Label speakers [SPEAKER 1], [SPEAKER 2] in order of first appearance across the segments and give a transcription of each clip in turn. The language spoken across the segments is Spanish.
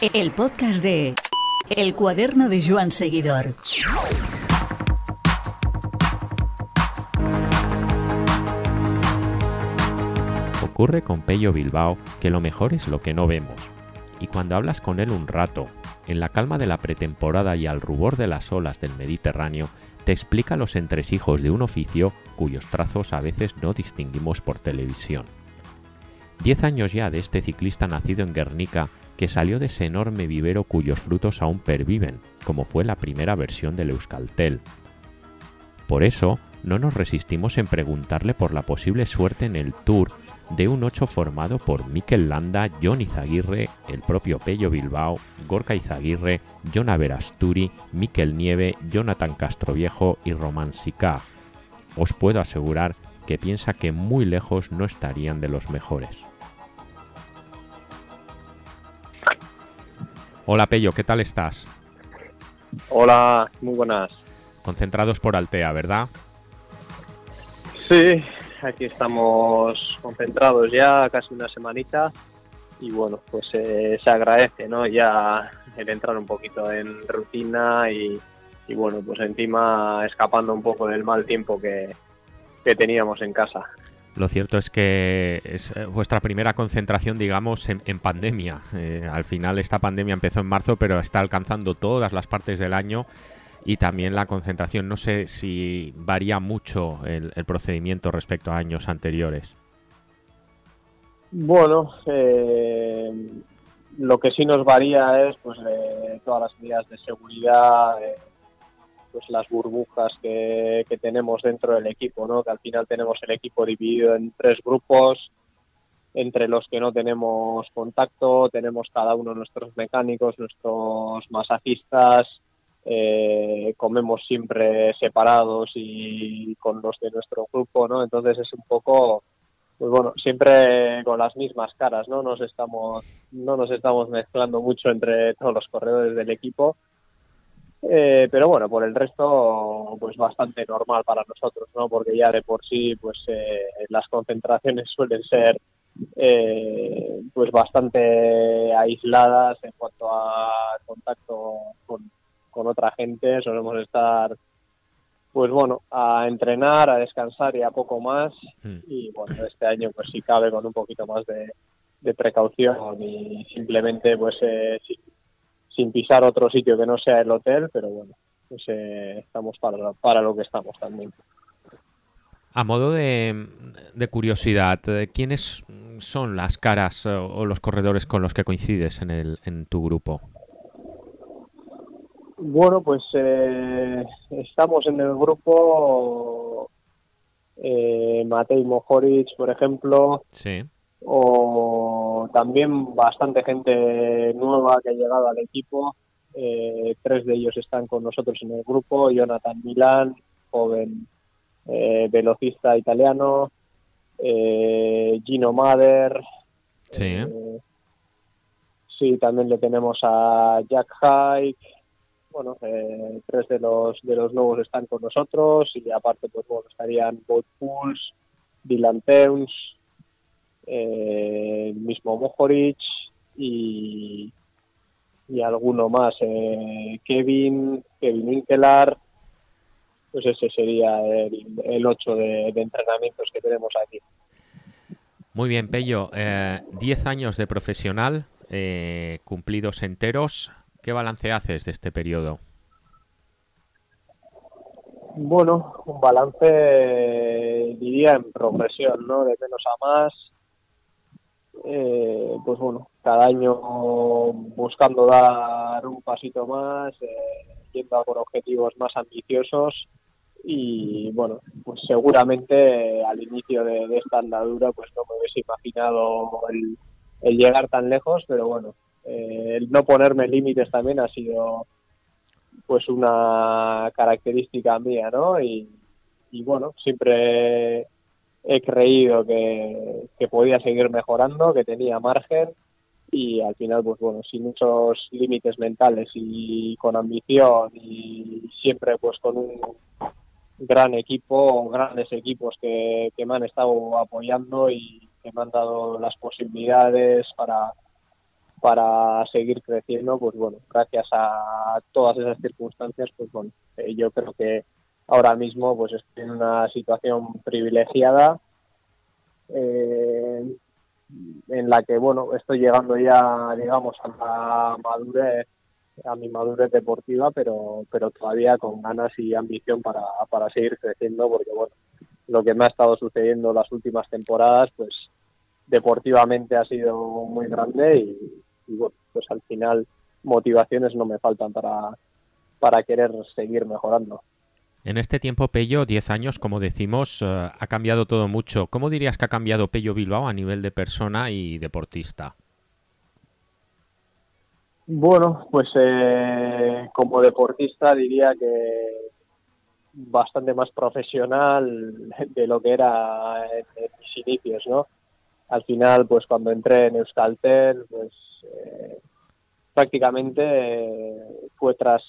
[SPEAKER 1] El podcast de El cuaderno de Joan Seguidor.
[SPEAKER 2] Ocurre con Pello Bilbao que lo mejor es lo que no vemos. Y cuando hablas con él un rato, en la calma de la pretemporada y al rubor de las olas del Mediterráneo, te explica los entresijos de un oficio cuyos trazos a veces no distinguimos por televisión. Diez años ya de este ciclista nacido en Guernica que salió de ese enorme vivero cuyos frutos aún perviven, como fue la primera versión del Euskaltel. Por eso, no nos resistimos en preguntarle por la posible suerte en el Tour de un 8 formado por Mikel Landa, John Izaguirre, el propio Pello Bilbao, Gorka Izaguirre, John Averasturi, Mikel Nieve, Jonathan Castroviejo y Román Sicá. Os puedo asegurar que piensa que muy lejos no estarían de los mejores. Hola Pello, ¿qué tal estás?
[SPEAKER 3] Hola, muy buenas.
[SPEAKER 2] Concentrados por Altea, ¿verdad?
[SPEAKER 3] Sí, aquí estamos concentrados ya casi una semanita y bueno, pues eh, se agradece, ¿no? Ya el entrar un poquito en rutina y, bueno, pues encima escapando un poco del mal tiempo que teníamos en casa.
[SPEAKER 2] Lo cierto es que es eh, vuestra primera concentración, digamos, en, pandemia. Eh, al final esta pandemia empezó en marzo, pero está alcanzando todas las partes del año y también la concentración. No sé si varía mucho el, procedimiento respecto a años anteriores.
[SPEAKER 3] Bueno, eh, lo que sí nos varía es pues todas las medidas de seguridad, pues las burbujas que, tenemos dentro del equipo, ¿no? Que al final tenemos el equipo dividido en tres grupos, entre los que no tenemos contacto, tenemos cada uno nuestros mecánicos, nuestros masajistas, eh, comemos siempre separados y con los de nuestro grupo, ¿no? Entonces es un poco, pues bueno, siempre con las mismas caras, ¿no? Nos estamos, no nos estamos mezclando mucho entre todos los corredores del equipo eh, pero bueno, por el resto, pues bastante normal para nosotros, ¿no? Porque ya de por sí, pues eh, las concentraciones suelen ser eh, pues bastante aisladas en cuanto a contacto con, otra gente. Solemos estar, pues bueno, a entrenar, a descansar y a poco más. Hmm. Y bueno, este año, pues si cabe con un poquito más de, de precaución y simplemente, pues eh, sin pisar otro sitio que no sea el hotel, pero bueno, pues, eh, estamos para, para lo que estamos también.
[SPEAKER 2] A modo de, curiosidad, eh, ¿quiénes son las caras o los corredores con los que coincides en, el, en tu grupo?
[SPEAKER 3] Bueno, pues eh, estamos en el grupo eh, Matej Mojoric, por ejemplo.
[SPEAKER 2] Sí
[SPEAKER 3] o también bastante gente nueva que ha llegado al equipo. Eh, tres de ellos están con nosotros en el grupo. Jonathan Milán, joven eh, velocista italiano. Eh, Gino Mader.
[SPEAKER 2] Sí.
[SPEAKER 3] sí, también le tenemos a Jack Hike. Bueno, tres de los de los nuevos están con nosotros y aparte pues bueno estarían Bob Pools, Dylan Teuns, eh, el mismo Mojoric y, y alguno más, eh, Kevin, Kevin Inkelar, pues ese sería el, el 8 de, entrenamientos que tenemos aquí.
[SPEAKER 2] Muy bien, Pello. Eh, diez años de profesional, cumplidos enteros. ¿Qué balance haces de este periodo?
[SPEAKER 3] Bueno, un balance, diría, en progresión, ¿no? De menos a más, eh, pues bueno, cada año buscando dar un pasito más, eh, yendo a por objetivos más ambiciosos y bueno, pues seguramente al inicio de, esta andadura pues no me hubiese imaginado el, llegar tan lejos, pero bueno, eh, el no ponerme límites también ha sido pues una característica mía, ¿no? Y, y bueno, siempre he creído que, podía seguir mejorando, que tenía margen y al final, pues bueno, sin muchos límites mentales y con ambición y siempre pues con un gran equipo, grandes equipos que, me han estado apoyando y que me han dado las posibilidades para, para seguir creciendo, pues bueno, gracias a todas esas circunstancias, pues bueno, eh, yo creo que ahora mismo pues estoy en una situación privilegiada eh, en la que bueno estoy llegando ya digamos a madurez a mi madurez deportiva pero pero todavía con ganas y ambición para, para seguir creciendo porque bueno lo que me ha estado sucediendo las últimas temporadas pues deportivamente ha sido muy grande y, y bueno pues al final motivaciones no me faltan para para querer seguir mejorando.
[SPEAKER 2] En este tiempo, Pello, 10 años, como decimos, eh, ha cambiado todo mucho. ¿Cómo dirías que ha cambiado Pello Bilbao a nivel de persona y deportista?
[SPEAKER 3] Bueno, pues eh, como deportista diría que bastante más profesional de lo que era en, mis inicios, ¿no? Al final, pues cuando entré en Euskaltel, pues eh, prácticamente fue tras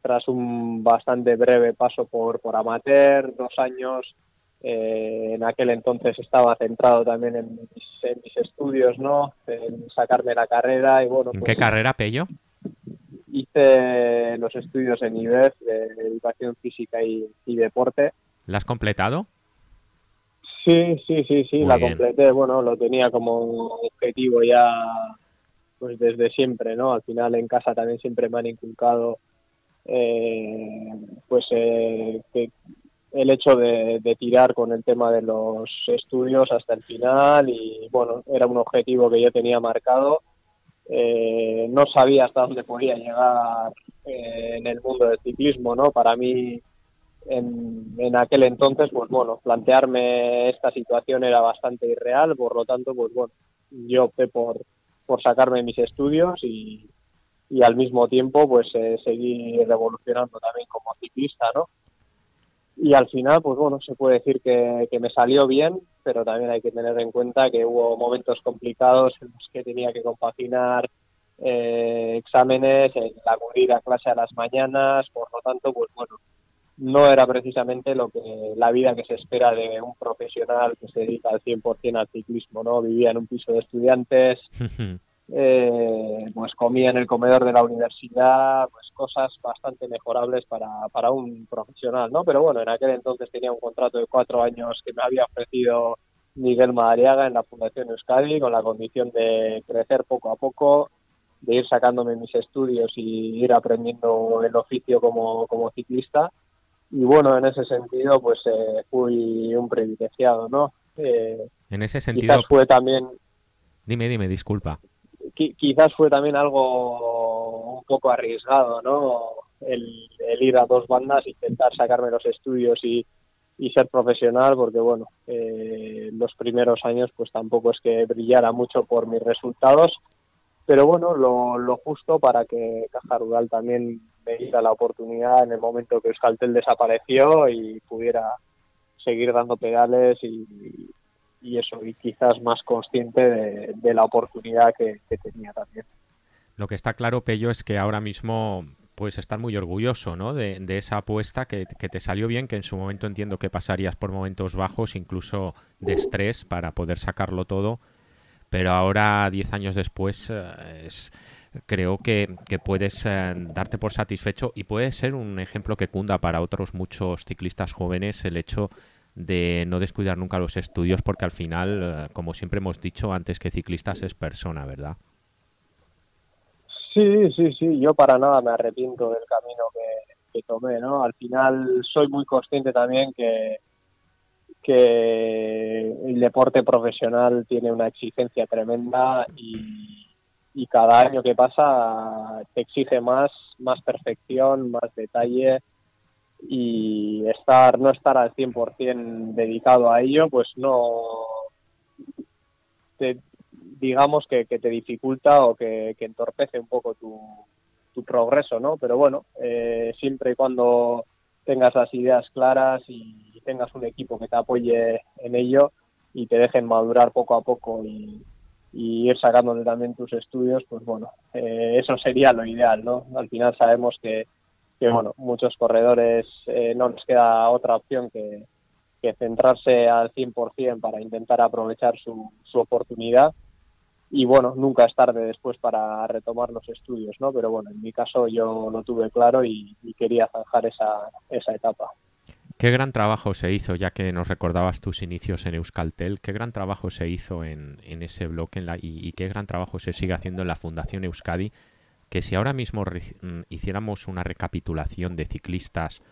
[SPEAKER 3] tras un bastante breve paso por, por amateur, dos años. Eh, en aquel entonces estaba centrado también en mis, estudios, ¿no? En sacarme la carrera y bueno.
[SPEAKER 2] ¿En qué pues carrera, Pello?
[SPEAKER 3] Hice los estudios en IBEF de Educación Física y, Deporte.
[SPEAKER 2] ¿La has completado?
[SPEAKER 3] Sí, sí, sí, sí, la completé. Bueno, lo tenía como objetivo ya pues desde siempre, ¿no? Al final en casa también siempre me han inculcado eh, pues eh, el hecho de, tirar con el tema de los estudios hasta el final y bueno, era un objetivo que yo tenía marcado. Eh, no sabía hasta dónde podía llegar en el mundo del ciclismo, ¿no? Para mí, en, en, aquel entonces, pues bueno, plantearme esta situación era bastante irreal, por lo tanto, pues bueno, yo opté por, por sacarme mis estudios y, y al mismo tiempo pues eh, seguir evolucionando también como ciclista, ¿no? Y al final, pues bueno, se puede decir que, me salió bien, pero también hay que tener en cuenta que hubo momentos complicados en los que tenía que compaginar eh, exámenes, el acudir a clase a las mañanas, por lo tanto, pues bueno, no era precisamente lo que la vida que se espera de un profesional que se dedica al 100% al ciclismo, ¿no? Vivía en un piso de estudiantes, eh, pues comía en el comedor de la universidad, pues cosas bastante mejorables para, para un profesional, ¿no? Pero bueno, en aquel entonces tenía un contrato de cuatro años que me había ofrecido Miguel Madariaga en la Fundación Euskadi con la condición de crecer poco a poco, de ir sacándome mis estudios y ir aprendiendo el oficio como, como ciclista. Y bueno, en ese sentido, pues eh, fui un privilegiado, ¿no?
[SPEAKER 2] Eh, en ese sentido.
[SPEAKER 3] Quizás fue también.
[SPEAKER 2] Dime, dime, disculpa
[SPEAKER 3] quizás fue también algo un poco arriesgado, ¿no? El, ir a dos bandas, intentar sacarme los estudios y, ser profesional, porque bueno, eh, los primeros años pues tampoco es que brillara mucho por mis resultados, pero bueno, lo, justo para que Caja Rural también me diera la oportunidad en el momento que Euskaltel desapareció y pudiera seguir dando pedales y, y eso, y quizás más consciente de, la oportunidad que, tenía también.
[SPEAKER 2] Lo que está claro, Pello, es que ahora mismo puedes estar muy orgulloso ¿no? de, esa apuesta que, te salió bien, que en su momento entiendo que pasarías por momentos bajos, incluso de estrés, para poder sacarlo todo, pero ahora, diez años después, eh, es, creo que, puedes eh, darte por satisfecho y puede ser un ejemplo que cunda para otros muchos ciclistas jóvenes el hecho de no descuidar nunca los estudios porque al final, eh, como siempre hemos dicho antes que ciclistas es persona, ¿verdad?
[SPEAKER 3] Sí, sí, sí, yo para nada me arrepiento del camino que, tomé, ¿no? Al final soy muy consciente también que, que el deporte profesional tiene una exigencia tremenda y, y cada año que pasa te exige más, más perfección, más detalle, y estar no estar al 100% dedicado a ello, pues no te, digamos que, te dificulta o que, entorpece un poco tu, progreso, ¿no? Pero bueno, eh, siempre y cuando tengas las ideas claras y tengas un equipo que te apoye en ello y te dejen madurar poco a poco y, ir sacándole también tus estudios, pues bueno, eh, eso sería lo ideal, ¿no? Al final sabemos que, que bueno, muchos corredores eh, no les queda otra opción que, centrarse al 100% para intentar aprovechar su, su oportunidad y bueno, nunca es tarde después para retomar los estudios, ¿no? Pero bueno, en mi caso yo lo tuve claro y, quería zanjar esa, esa etapa.
[SPEAKER 2] Qué gran trabajo se hizo, ya que nos recordabas tus inicios en Euskaltel, qué gran trabajo se hizo en, en ese bloque en la, y, qué gran trabajo se sigue haciendo en la Fundación Euskadi, que si ahora mismo mm, hiciéramos una recapitulación de ciclistas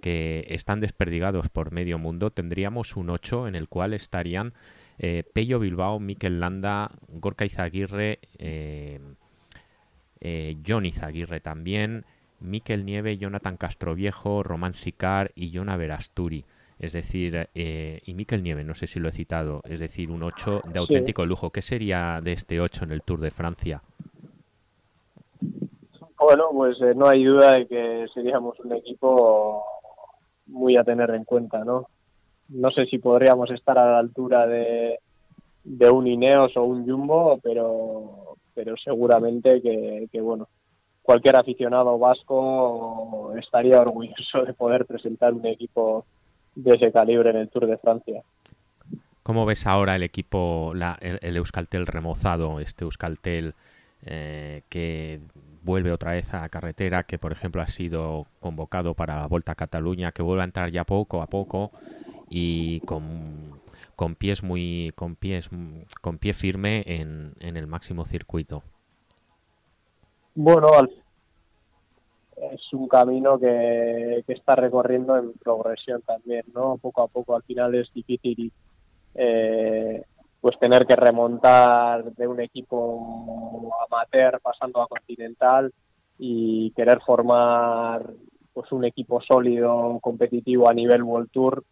[SPEAKER 2] que están desperdigados por medio mundo, tendríamos un 8 en el cual estarían eh, Pello Bilbao, Mikel Landa, Gorka Izaguirre, eh, eh, John Izaguirre también, Miquel Nieve, Jonathan Castroviejo, Román Sicar y Jonah Verasturi. Es decir, y Miquel Nieve, no sé si lo he citado, es decir, un 8 de auténtico lujo. ¿Qué sería de este 8 en el Tour de Francia?
[SPEAKER 3] Bueno, pues no hay duda de que seríamos un equipo muy a tener en cuenta, ¿no? no sé si podríamos estar a la altura de, de un Ineos o un Jumbo, pero, pero seguramente que, bueno, cualquier aficionado vasco estaría orgulloso de poder presentar un equipo de ese calibre en el Tour de Francia.
[SPEAKER 2] ¿Cómo ves ahora el equipo, el, Euskaltel remozado, este Euskaltel eh, que vuelve otra vez a carretera, que por ejemplo ha sido convocado para la Vuelta a Cataluña, que vuelve a entrar ya poco a poco y con, con pies muy con pies con pie firme en, en el máximo circuito.
[SPEAKER 3] Bueno es un camino que, que, está recorriendo en progresión también no poco a poco al final es difícil eh, pues tener que remontar de un equipo amateur pasando a continental y querer formar pues un equipo sólido competitivo a nivel World Tour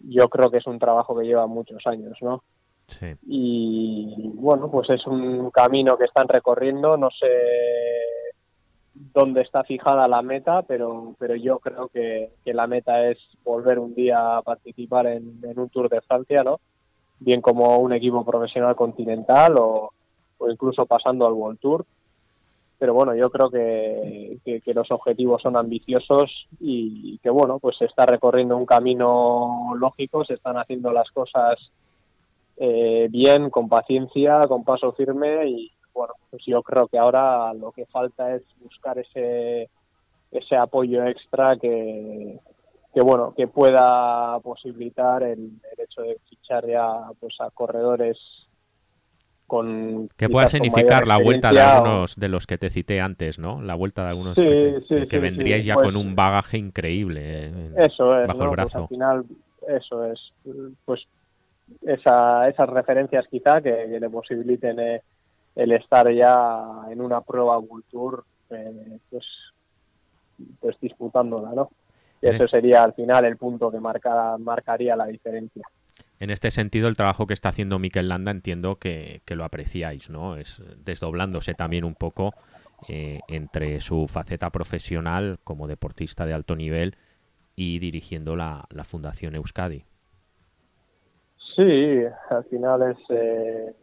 [SPEAKER 3] yo creo que es un trabajo que lleva muchos años, ¿no? Sí. Y bueno, pues es un camino que están recorriendo, no sé dónde está fijada la meta, pero, pero yo creo que, la meta es volver un día a participar en, un Tour de Francia, ¿no? Bien como un equipo profesional continental o, incluso pasando al World Tour. Pero bueno, yo creo que, los objetivos son ambiciosos y que bueno, pues se está recorriendo un camino lógico, se están haciendo las cosas eh, bien, con paciencia, con paso firme y bueno, pues yo creo que ahora lo que falta es buscar ese ese apoyo extra que, que bueno que pueda posibilitar el, el hecho de fichar ya pues a corredores
[SPEAKER 2] que pueda significar la vuelta de algunos de los que te cité antes, ¿no? La vuelta de algunos que, vendríais ya
[SPEAKER 3] pues
[SPEAKER 2] con un bagaje increíble eh,
[SPEAKER 3] eso es, bajo el pues brazo. al final, eso es, pues esa, esas referencias quizá que, le posibiliten eh, el estar ya en una prueba World eh, pues, pues disputándola, ¿no? Y ese sería al final el punto que marca, marcaría la diferencia
[SPEAKER 2] en este sentido, el trabajo que está haciendo Mikel Landa entiendo que, lo apreciáis, ¿no? Es desdoblándose también un poco eh, entre su faceta profesional como deportista de alto nivel y dirigiendo la, Fundación Euskadi.
[SPEAKER 3] Sí, al final es, eh,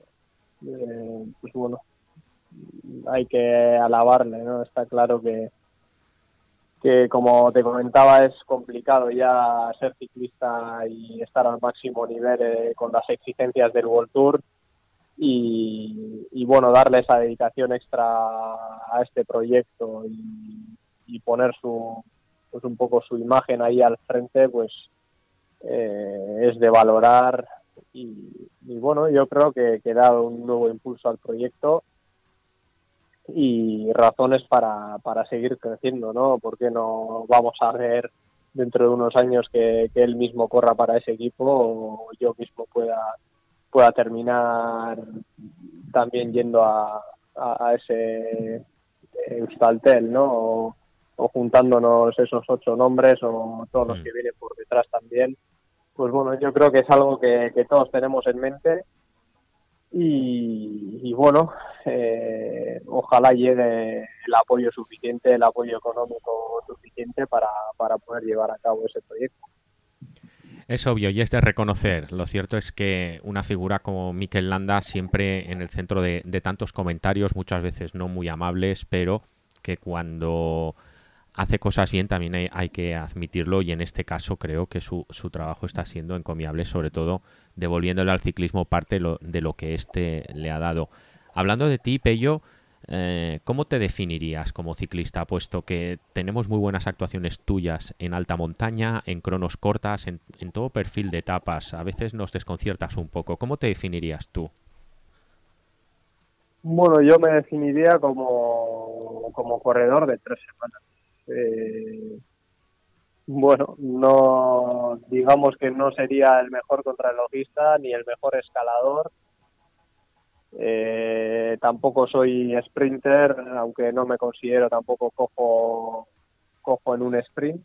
[SPEAKER 3] eh, pues bueno, hay que alabarle, ¿no? Está claro que, que como te comentaba es complicado ya ser ciclista y estar al máximo nivel eh, con las exigencias del World Tour. Y, bueno darle esa dedicación extra a este proyecto y, poner su pues un poco su imagen ahí al frente pues eh, es de valorar. Y, bueno yo creo que, que dado un nuevo impulso al proyecto y razones para, para seguir creciendo, ¿no? Porque no vamos a ver dentro de unos años que, él mismo corra para ese equipo o yo mismo pueda, pueda terminar también yendo a, a, ese Euskaltel, ¿no? O, juntándonos esos ocho nombres o todos los mm. que vienen por detrás también. Pues bueno, yo creo que es algo que, que todos tenemos en mente y, bueno, eh, ojalá llegue el apoyo suficiente, el apoyo económico suficiente para, para poder llevar a cabo ese proyecto.
[SPEAKER 2] Es obvio y es de reconocer. Lo cierto es que una figura como Mikel Landa siempre en el centro de, de tantos comentarios, muchas veces no muy amables, pero que cuando hace cosas bien, también hay, que admitirlo y en este caso creo que su, su trabajo está siendo encomiable, sobre todo devolviéndole al ciclismo parte de lo que éste le ha dado. Hablando de ti, Pello, eh, ¿cómo te definirías como ciclista? Puesto que tenemos muy buenas actuaciones tuyas en alta montaña, en cronos cortas, en, todo perfil de etapas. A veces nos desconciertas un poco. ¿Cómo te definirías tú?
[SPEAKER 3] Bueno, yo me definiría como, como corredor de tres semanas. Eh, bueno, no digamos que no sería el mejor contrarrelojista ni el mejor escalador. Eh, tampoco soy sprinter, aunque no me considero tampoco cojo, cojo en un sprint.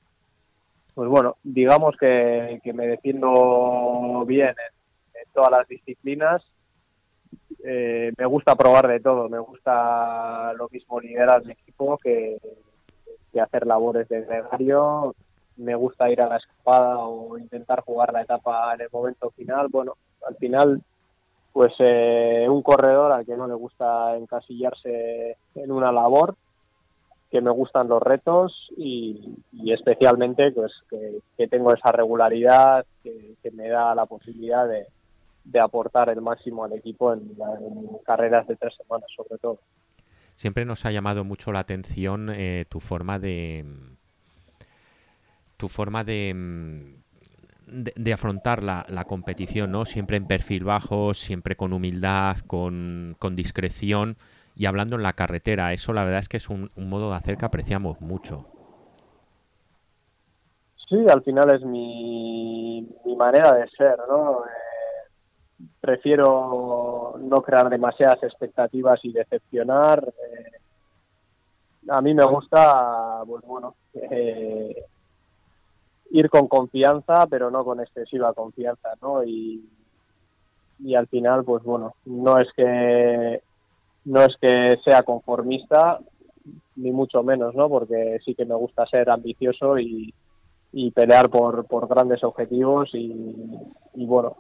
[SPEAKER 3] Pues bueno, digamos que, me defiendo bien en, todas las disciplinas. Eh, me gusta probar de todo, me gusta lo mismo liderar el equipo que, que hacer labores de gregario, me gusta ir a la escapada o intentar jugar la etapa en el momento final. Bueno, al final, pues eh, un corredor al que no le gusta encasillarse en una labor, que me gustan los retos y, especialmente pues que, tengo esa regularidad que, me da la posibilidad de, aportar el máximo al equipo en, carreras de tres semanas sobre todo.
[SPEAKER 2] Siempre nos ha llamado mucho la atención eh, tu forma de, tu forma mm, de, de, afrontar la, la, competición, ¿no? Siempre en perfil bajo, siempre con humildad, con, con, discreción y hablando en la carretera. Eso la verdad es que es un, modo de hacer que apreciamos mucho.
[SPEAKER 3] Sí, al final es mi, mi manera de ser, ¿no? Eh, prefiero no crear demasiadas expectativas y decepcionar. Eh, a mí me gusta, pues bueno, eh, ir con confianza, pero no con excesiva confianza, ¿no? Y, y al final, pues bueno, no es que no es que sea conformista, ni mucho menos, ¿no? Porque sí que me gusta ser ambicioso y, y pelear por, por grandes objetivos y, y, bueno,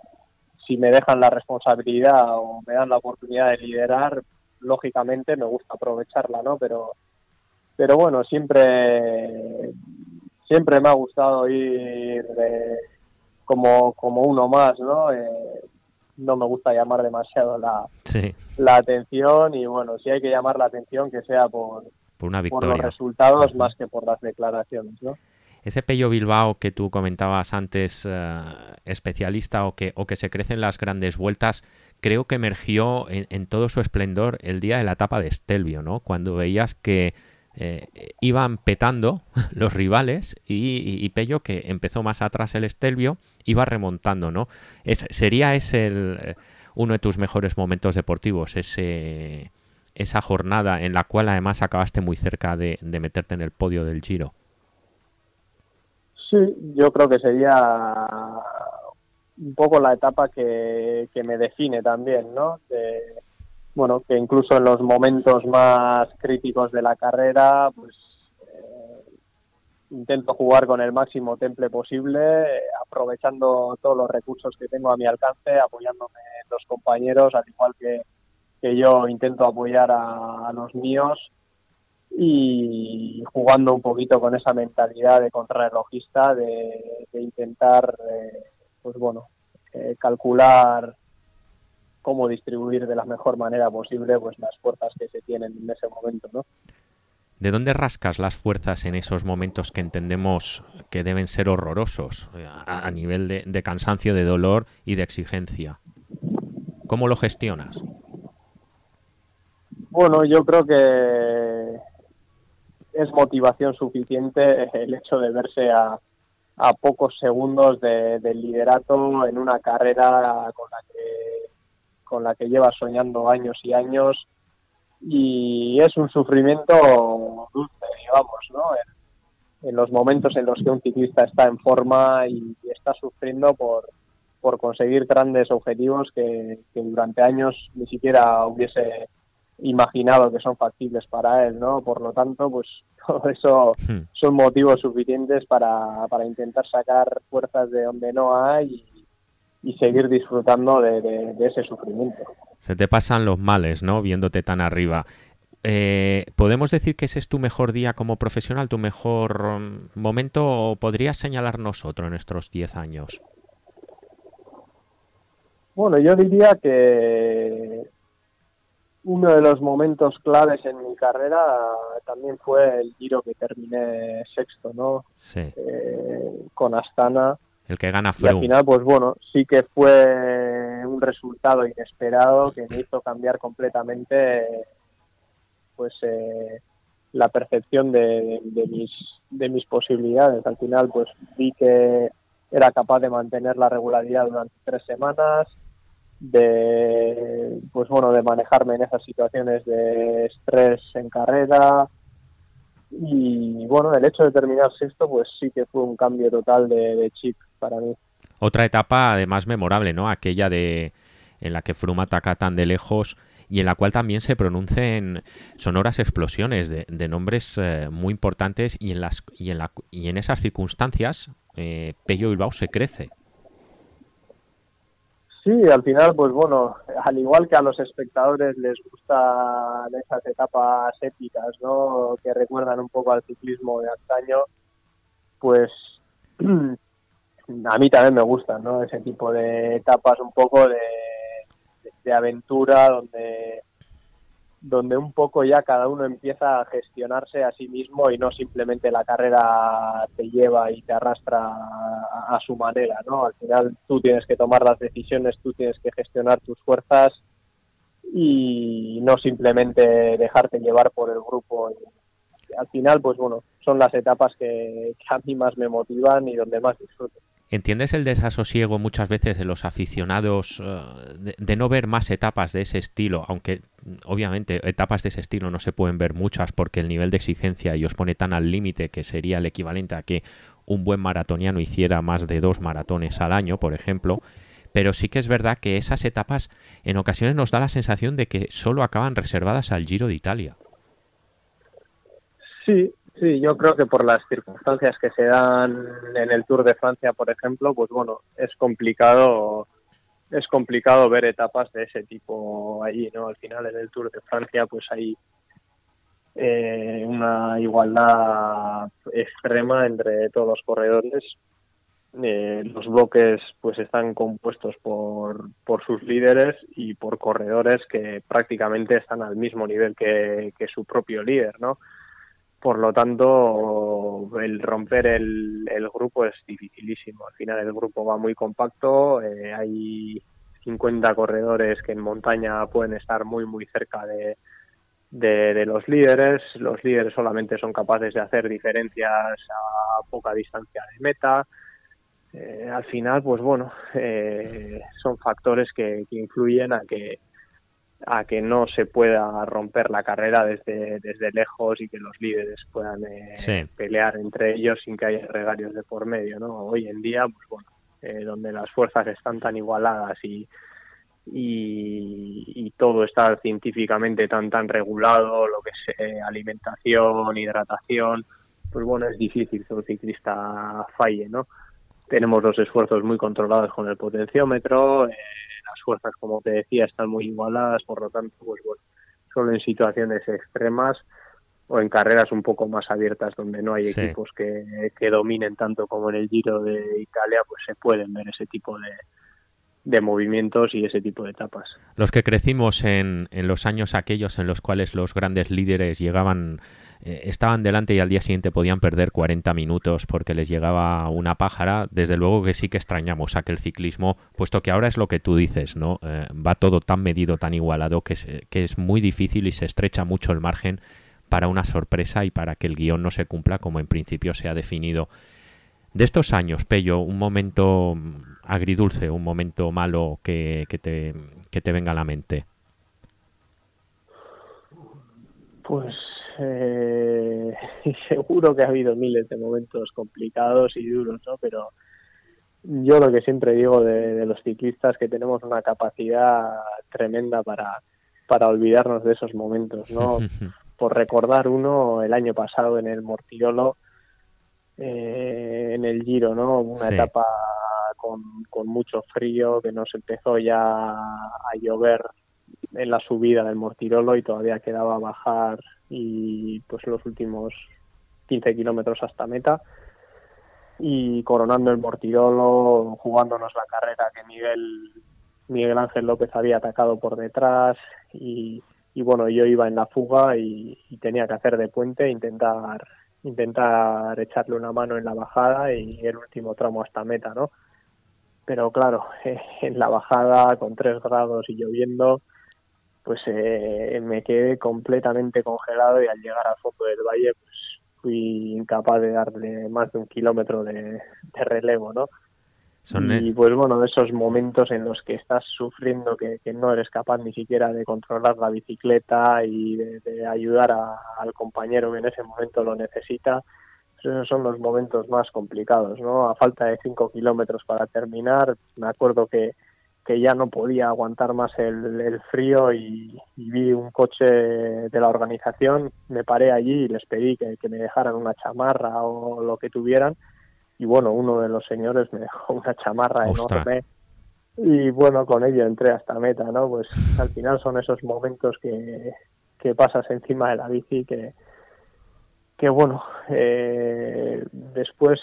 [SPEAKER 3] si me dejan la responsabilidad o me dan la oportunidad de liderar, lógicamente me gusta aprovecharla, ¿no? Pero, pero bueno, siempre siempre me ha gustado ir como, como uno más, ¿no? Eh, no me gusta llamar demasiado la, la atención y bueno, si hay que llamar la atención que sea por,
[SPEAKER 2] por, una victoria.
[SPEAKER 3] por los resultados más que por las declaraciones, ¿no?
[SPEAKER 2] Ese Pello Bilbao que tú comentabas antes, eh, especialista o que, o que se crece en las grandes vueltas, creo que emergió en, en, todo su esplendor el día de la etapa de Stelvio, ¿no? Cuando veías que eh, iban petando los rivales y, Pello, que empezó más atrás el Estelvio, iba remontando, ¿no? ¿Sería ese el, uno de tus mejores momentos deportivos, ese, esa jornada en la cual además acabaste muy cerca de, meterte en el podio del Giro?
[SPEAKER 3] Sí, yo creo que sería un poco la etapa que, que me define también, ¿no? Bueno, que incluso en los momentos más críticos de la carrera, pues eh, intento jugar con el máximo temple posible, aprovechando todos los recursos que tengo a mi alcance, apoyándome en los compañeros, al igual que, que yo intento apoyar a, los míos y jugando un poquito con esa mentalidad de contrarrelojista, de, intentar, eh, pues bueno, eh, calcular cómo distribuir de la mejor manera posible pues las fuerzas que se tienen en ese momento, ¿no?
[SPEAKER 2] ¿De dónde rascas las fuerzas en esos momentos que entendemos que deben ser horrorosos eh, a, nivel de, cansancio, de dolor y de exigencia? ¿Cómo lo gestionas?
[SPEAKER 3] Bueno, yo creo que es motivación suficiente el hecho de verse a, pocos segundos del liderato en una carrera con la que con la que lleva soñando años y años y es un sufrimiento dulce, digamos, ¿no? En, los momentos en los que un ciclista está en forma y, está sufriendo por, por conseguir grandes objetivos que, durante años ni siquiera hubiese imaginado que son factibles para él, ¿no? Por lo tanto, pues todo eso hmm. son motivos suficientes para, para intentar sacar fuerzas de donde no hay y seguir disfrutando de, ese sufrimiento.
[SPEAKER 2] Se te pasan los males, ¿no? Viéndote tan arriba. Eh, ¿Podemos decir que ese es tu mejor día como profesional, tu mejor mm, momento o podrías señalarnos otro en estos 10 años?
[SPEAKER 3] Bueno, yo diría que uno de los momentos claves en mi carrera también fue el giro que terminé sexto, ¿no?
[SPEAKER 2] Sí.
[SPEAKER 3] Eh, con Astana.
[SPEAKER 2] El que gana
[SPEAKER 3] Y
[SPEAKER 2] Froome.
[SPEAKER 3] al final, pues bueno, sí que fue un resultado inesperado que me hizo cambiar completamente pues eh, la percepción de, de mis de mis posibilidades. Al final, pues vi que era capaz de mantener la regularidad durante tres semanas, de pues bueno, de manejarme en esas situaciones de estrés en carrera y bueno, el hecho de terminar sexto, pues sí que fue un cambio total de, chip para mí.
[SPEAKER 2] Otra etapa además memorable, ¿no? Aquella de en la que Froome ataca tan de lejos y en la cual también se pronuncian sonoras explosiones de, de nombres eh, muy importantes y en las y en la y en esas circunstancias eh, Pello Bilbao se crece.
[SPEAKER 3] Sí, al final, pues bueno, al igual que a los espectadores les gustan esas etapas épicas, ¿no? Que recuerdan un poco al ciclismo de antaño, pues a mí también me gustan, ¿no? Ese tipo de etapas un poco de, de, de aventura donde donde un poco ya cada uno empieza a gestionarse a sí mismo y no simplemente la carrera te lleva y te arrastra a, su manera, ¿no? Al final tú tienes que tomar las decisiones, tú tienes que gestionar tus fuerzas y no simplemente dejarte llevar por el grupo. Y al final, pues bueno, son las etapas que, que a mí más me motivan y donde más disfruto.
[SPEAKER 2] ¿Entiendes el desasosiego muchas veces de los aficionados uh, de, no ver más etapas de ese estilo? Aunque obviamente etapas de ese estilo no se pueden ver muchas porque el nivel de exigencia y os pone tan al límite que sería el equivalente a que un buen maratoniano hiciera más de dos maratones al año, por ejemplo. Pero sí que es verdad que esas etapas en ocasiones nos da la sensación de que solo acaban reservadas al Giro de Italia.
[SPEAKER 3] Sí, Sí, yo creo que por las circunstancias que se dan en el Tour de Francia, por ejemplo, pues bueno, es complicado es complicado ver etapas de ese tipo allí, ¿no? Al final en el Tour de Francia pues hay eh, una igualdad extrema entre todos los corredores. Eh, los bloques pues están compuestos por, por sus líderes y por corredores que prácticamente están al mismo nivel que, que su propio líder, ¿no? Por lo tanto el romper el, grupo es dificilísimo. Al final el grupo va muy compacto eh, hay 50 corredores que en montaña pueden estar muy muy cerca de, de, de, los líderes. Los líderes solamente son capaces de hacer diferencias a poca distancia de meta. Eh, al final pues bueno eh, son factores que, que influyen a que a que no se pueda romper la carrera desde, desde lejos y que los líderes puedan eh, sí. pelear entre ellos sin que haya regalios de por medio, ¿no? Hoy en día, pues bueno, eh, donde las fuerzas están tan igualadas y, y, y, todo está científicamente tan tan regulado, lo que es eh, alimentación, hidratación, pues bueno, es difícil que un ciclista falle, ¿no? Tenemos los esfuerzos muy controlados con el potenciómetro, las fuerzas, como te decía, están muy igualadas, por lo tanto, pues bueno, solo en situaciones extremas o en carreras un poco más abiertas donde no hay sí. equipos que, que, dominen tanto como en el Giro de Italia, pues se pueden ver ese tipo de, de movimientos y ese tipo de etapas.
[SPEAKER 2] Los que crecimos en, en los años aquellos en los cuales los grandes líderes llegaban eh, estaban delante y al día siguiente podían perder 40 minutos porque les llegaba una pájara, desde luego que sí que extrañamos aquel ciclismo, puesto que ahora es lo que tú dices, ¿no? Eh, va todo tan medido, tan igualado, que es, que es muy difícil y se estrecha mucho el margen para una sorpresa y para que el guion no se cumpla como en principio se ha definido. De estos años, Pello, un momento agridulce, un momento malo que, que, te, que te venga a la mente.
[SPEAKER 3] Pues eh, seguro que ha habido miles de momentos complicados y duros, ¿no? Pero yo lo que siempre digo de, de los ciclistas que tenemos una capacidad tremenda para, para olvidarnos de esos momentos, ¿no? Por recordar uno, el año pasado en el Mortirolo, eh, en el Giro, ¿no? Una sí. etapa con, con mucho frío, que nos empezó ya a llover en la subida del Mortirolo y todavía quedaba bajar y pues los últimos 15 kilómetros hasta meta y coronando el Mortirolo, jugándonos la carrera que Miguel, Miguel Ángel López había atacado por detrás y, y bueno, yo iba en la fuga y, tenía que hacer de puente intentar intentar echarle una mano en la bajada y el último tramo hasta meta, ¿no? Pero claro, en la bajada con tres grados y lloviendo, pues eh, me quedé completamente congelado y al llegar al fondo del valle, pues fui incapaz de darle más de un kilómetro de, relevo, ¿no? y pues bueno, esos momentos en los que estás sufriendo que, no eres capaz ni siquiera de controlar la bicicleta y de, ayudar al compañero que en ese momento lo necesita, pues esos son los momentos más complicados, ¿no? A falta de cinco kilómetros para terminar, me acuerdo que que ya no podía aguantar más el, frío y, vi un coche de la organización, me paré allí y les pedí que, me dejaran una chamarra o lo que tuvieran y bueno, uno de los señores me dejó una chamarra enorme y bueno, con ello entré hasta meta, ¿no? Pues al final son esos momentos que, que pasas encima de la bici que, que bueno, eh, después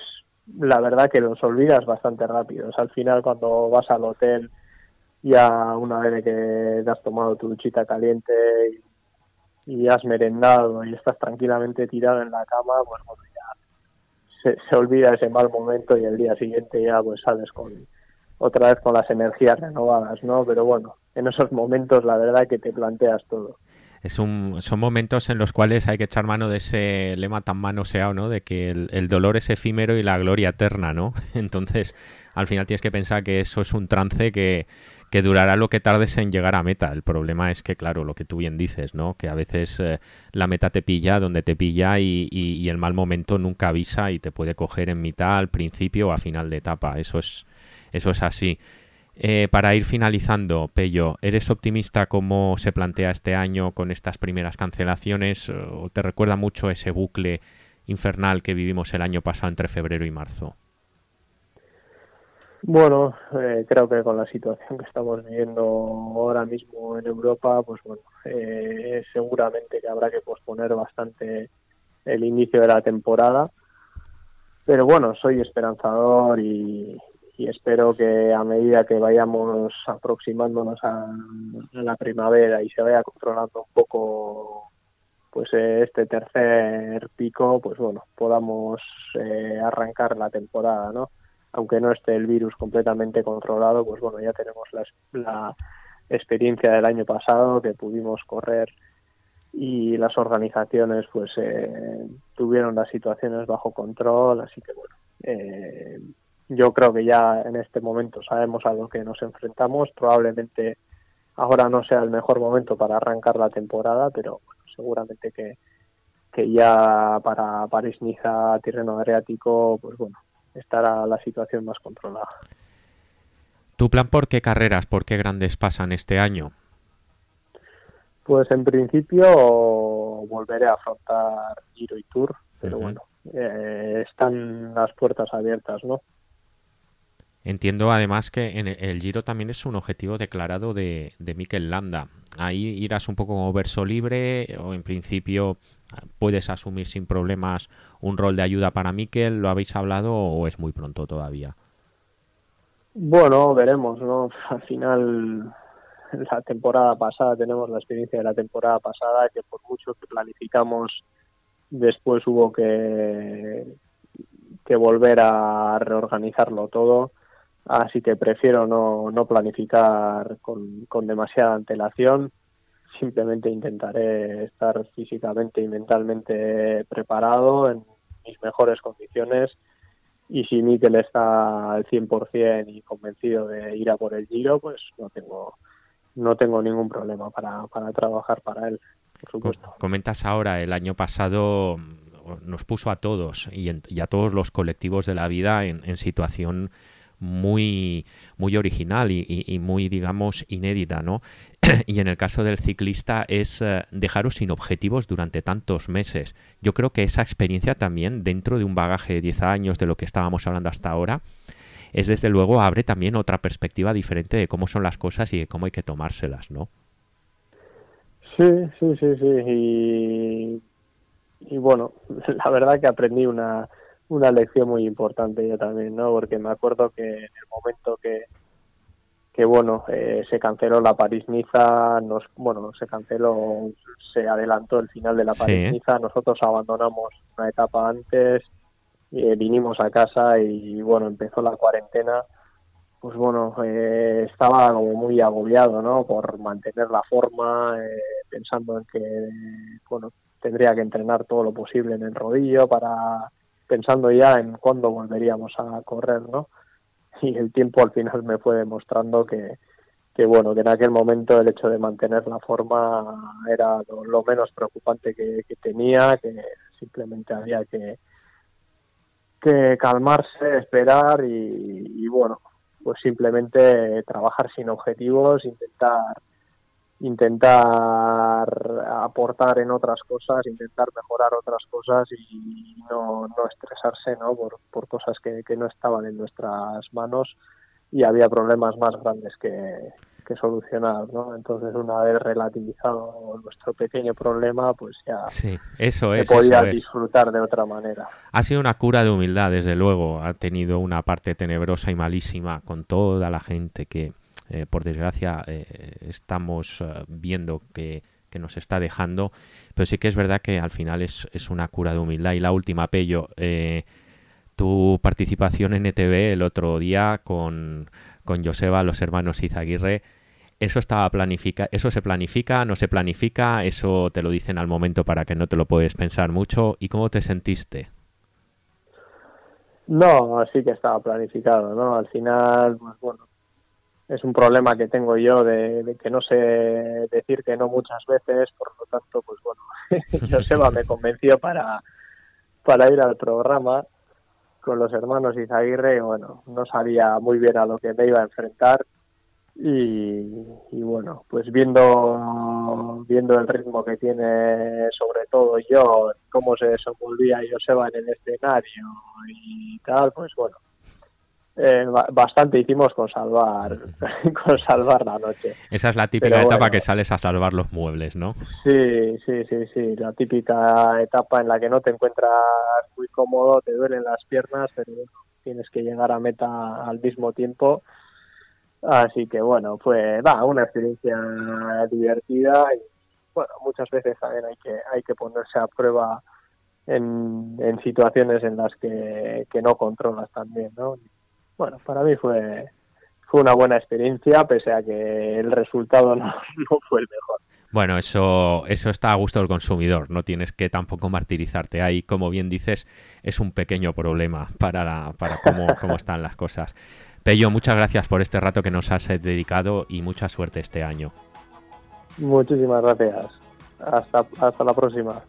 [SPEAKER 3] la verdad que los olvidas bastante rápido. al final cuando vas al hotel ya una vez que te has tomado tu duchita caliente y, has merendado y estás tranquilamente tirado en la cama, pues bueno, ya se, olvida ese mal momento y el día siguiente ya pues sales con otra vez con las energías renovadas, ¿no? Pero bueno, en esos momentos la verdad que te planteas todo.
[SPEAKER 2] Es un, son momentos en los cuales hay que echar mano de ese lema tan manoseado, ¿no? De que el dolor es efímero y la gloria eterna, ¿no? Entonces, al final tienes que pensar que eso es un trance que, que durará lo que tardes en llegar a meta. El problema es que, claro, lo que tú bien dices, ¿no? Que a veces eh, la meta te pilla donde te pilla y, el mal momento nunca avisa y te puede coger en mitad, al principio o a final de etapa. Eso es, eso es así. Eh, para ir finalizando, Pello, ¿eres optimista cómo se plantea este año con estas primeras cancelaciones o te recuerda mucho ese bucle infernal que vivimos el año pasado entre febrero y marzo?
[SPEAKER 3] Bueno, eh, creo que con la situación que estamos viviendo ahora mismo en Europa, pues bueno, eh, seguramente que habrá que posponer bastante el inicio de la temporada. Pero bueno, soy esperanzador y, espero que a medida que vayamos aproximándonos a, la primavera y se vaya controlando un poco pues eh, este tercer pico, pues bueno, podamos arrancar la temporada, ¿no? Aunque no esté el virus completamente controlado, pues bueno, ya tenemos la, experiencia del año pasado que pudimos correr y las organizaciones pues eh, tuvieron las situaciones bajo control, así que bueno, eh, yo creo que ya en este momento sabemos a lo que nos enfrentamos, probablemente ahora no sea el mejor momento para arrancar la temporada, pero seguramente que, que ya para París-Niza, Tirreno Adriático, pues bueno, estará la situación más controlada.
[SPEAKER 2] ¿Tu plan por qué carreras, por qué grandes pasan este año?
[SPEAKER 3] Pues en principio volveré a afrontar Giro y Tour, pero bueno, eh, están las puertas abiertas, ¿no?
[SPEAKER 2] Entiendo además que en el Giro también es un objetivo declarado de, de Mikel Landa. Ahí irás un poco como verso libre o en principio puedes asumir sin problemas un rol de ayuda para Mikel. ¿Lo habéis hablado o es muy pronto todavía?
[SPEAKER 3] Bueno, veremos, ¿no? Al final, la temporada pasada, tenemos la experiencia de la temporada pasada, que por mucho que planificamos, después hubo que, que volver a reorganizarlo todo así que prefiero no, no planificar con, con demasiada antelación. Simplemente intentaré estar físicamente y mentalmente preparado en mis mejores condiciones y si Mikel está al 100% y convencido de ir a por el Giro, pues no tengo no tengo ningún problema para, para trabajar para él, por supuesto.
[SPEAKER 2] Comentas ahora, el año pasado nos puso a todos y, a todos los colectivos de la vida en, en situación muy, muy original y, muy, digamos, inédita, ¿no? y en el caso del ciclista es eh, dejaros sin objetivos durante tantos meses. Yo creo que esa experiencia también, dentro de un bagaje de 10 años de lo que estábamos hablando hasta ahora, es desde luego abre también otra perspectiva diferente de cómo son las cosas y de cómo hay que tomárselas, ¿no?
[SPEAKER 3] Sí, sí, sí, sí. Y, y bueno, la verdad que aprendí una, una lección muy importante yo también, ¿no? Porque me acuerdo que en el momento que, que bueno, eh, se canceló la París-Niza, nos, bueno, se canceló, se adelantó el final de la París-Niza, nosotros abandonamos una etapa antes, eh, vinimos a casa y bueno, empezó la cuarentena, pues bueno, eh, estaba como muy agobiado, ¿no? Por mantener la forma, pensando en que, bueno, tendría que entrenar todo lo posible en el rodillo para, pensando ya en cuándo volveríamos a correr, ¿no? y el tiempo al final me fue demostrando que, que bueno, que en aquel momento el hecho de mantener la forma era lo, menos preocupante que, tenía, que simplemente había que, que calmarse, esperar y, y, bueno, pues simplemente trabajar sin objetivos, intentar intentar aportar en otras cosas, intentar mejorar otras cosas y no, no estresarse ¿no? Por, por cosas que, que no estaban en nuestras manos y había problemas más grandes que, que solucionar, ¿no? Entonces, una vez relativizado nuestro pequeño problema, pues ya
[SPEAKER 2] sí, eso es,
[SPEAKER 3] podía disfrutar de otra manera.
[SPEAKER 2] Ha sido una cura de humildad, desde luego. Ha tenido una parte tenebrosa y malísima con toda la gente que, eh, por desgracia, eh, estamos eh, viendo que, nos está dejando, pero sí que es verdad que al final es, una cura de humildad. Y la última, Pello, tu participación en ETV el otro día con, con Joseba, los hermanos Izaguirre, ¿Eso estaba planifica ¿Eso se planifica? ¿No se planifica? ¿Eso te lo dicen al momento para que no te lo puedes pensar mucho? ¿Y cómo te sentiste?
[SPEAKER 3] No, sí que estaba planificado, ¿no? Al final, pues bueno, es un problema que tengo yo de, que no sé decir que no muchas veces, por lo tanto, pues bueno, Joseba me convenció para, para ir al programa con los hermanos Izaguirre y bueno, no sabía muy bien a lo que me iba a enfrentar y, y, bueno, pues viendo viendo el ritmo que tiene sobre todo yo, cómo se desenvolvía Joseba en el escenario y tal, pues bueno, eh, bastante hicimos con salvar con salvar la noche.
[SPEAKER 2] Esa es la típica etapa que sales a salvar los muebles, ¿no?
[SPEAKER 3] Sí, sí, sí, sí, la típica etapa en la que no te encuentras muy cómodo, te duelen las piernas, pero tienes que llegar a meta al mismo tiempo. Así que bueno, fue va, una experiencia divertida y bueno, muchas veces también hay que hay que ponerse a prueba en, en situaciones en las que, que no controlas también, ¿no? Bueno, para mí fue, fue una buena experiencia, pese a que el resultado no, fue el mejor.
[SPEAKER 2] Bueno, eso, eso está a gusto del consumidor, no tienes que tampoco martirizarte. Ahí, como bien dices, es un pequeño problema para, la, para cómo, cómo están las cosas. Pello, muchas gracias por este rato que nos has dedicado y mucha suerte este año.
[SPEAKER 3] Muchísimas gracias. Hasta, hasta la próxima.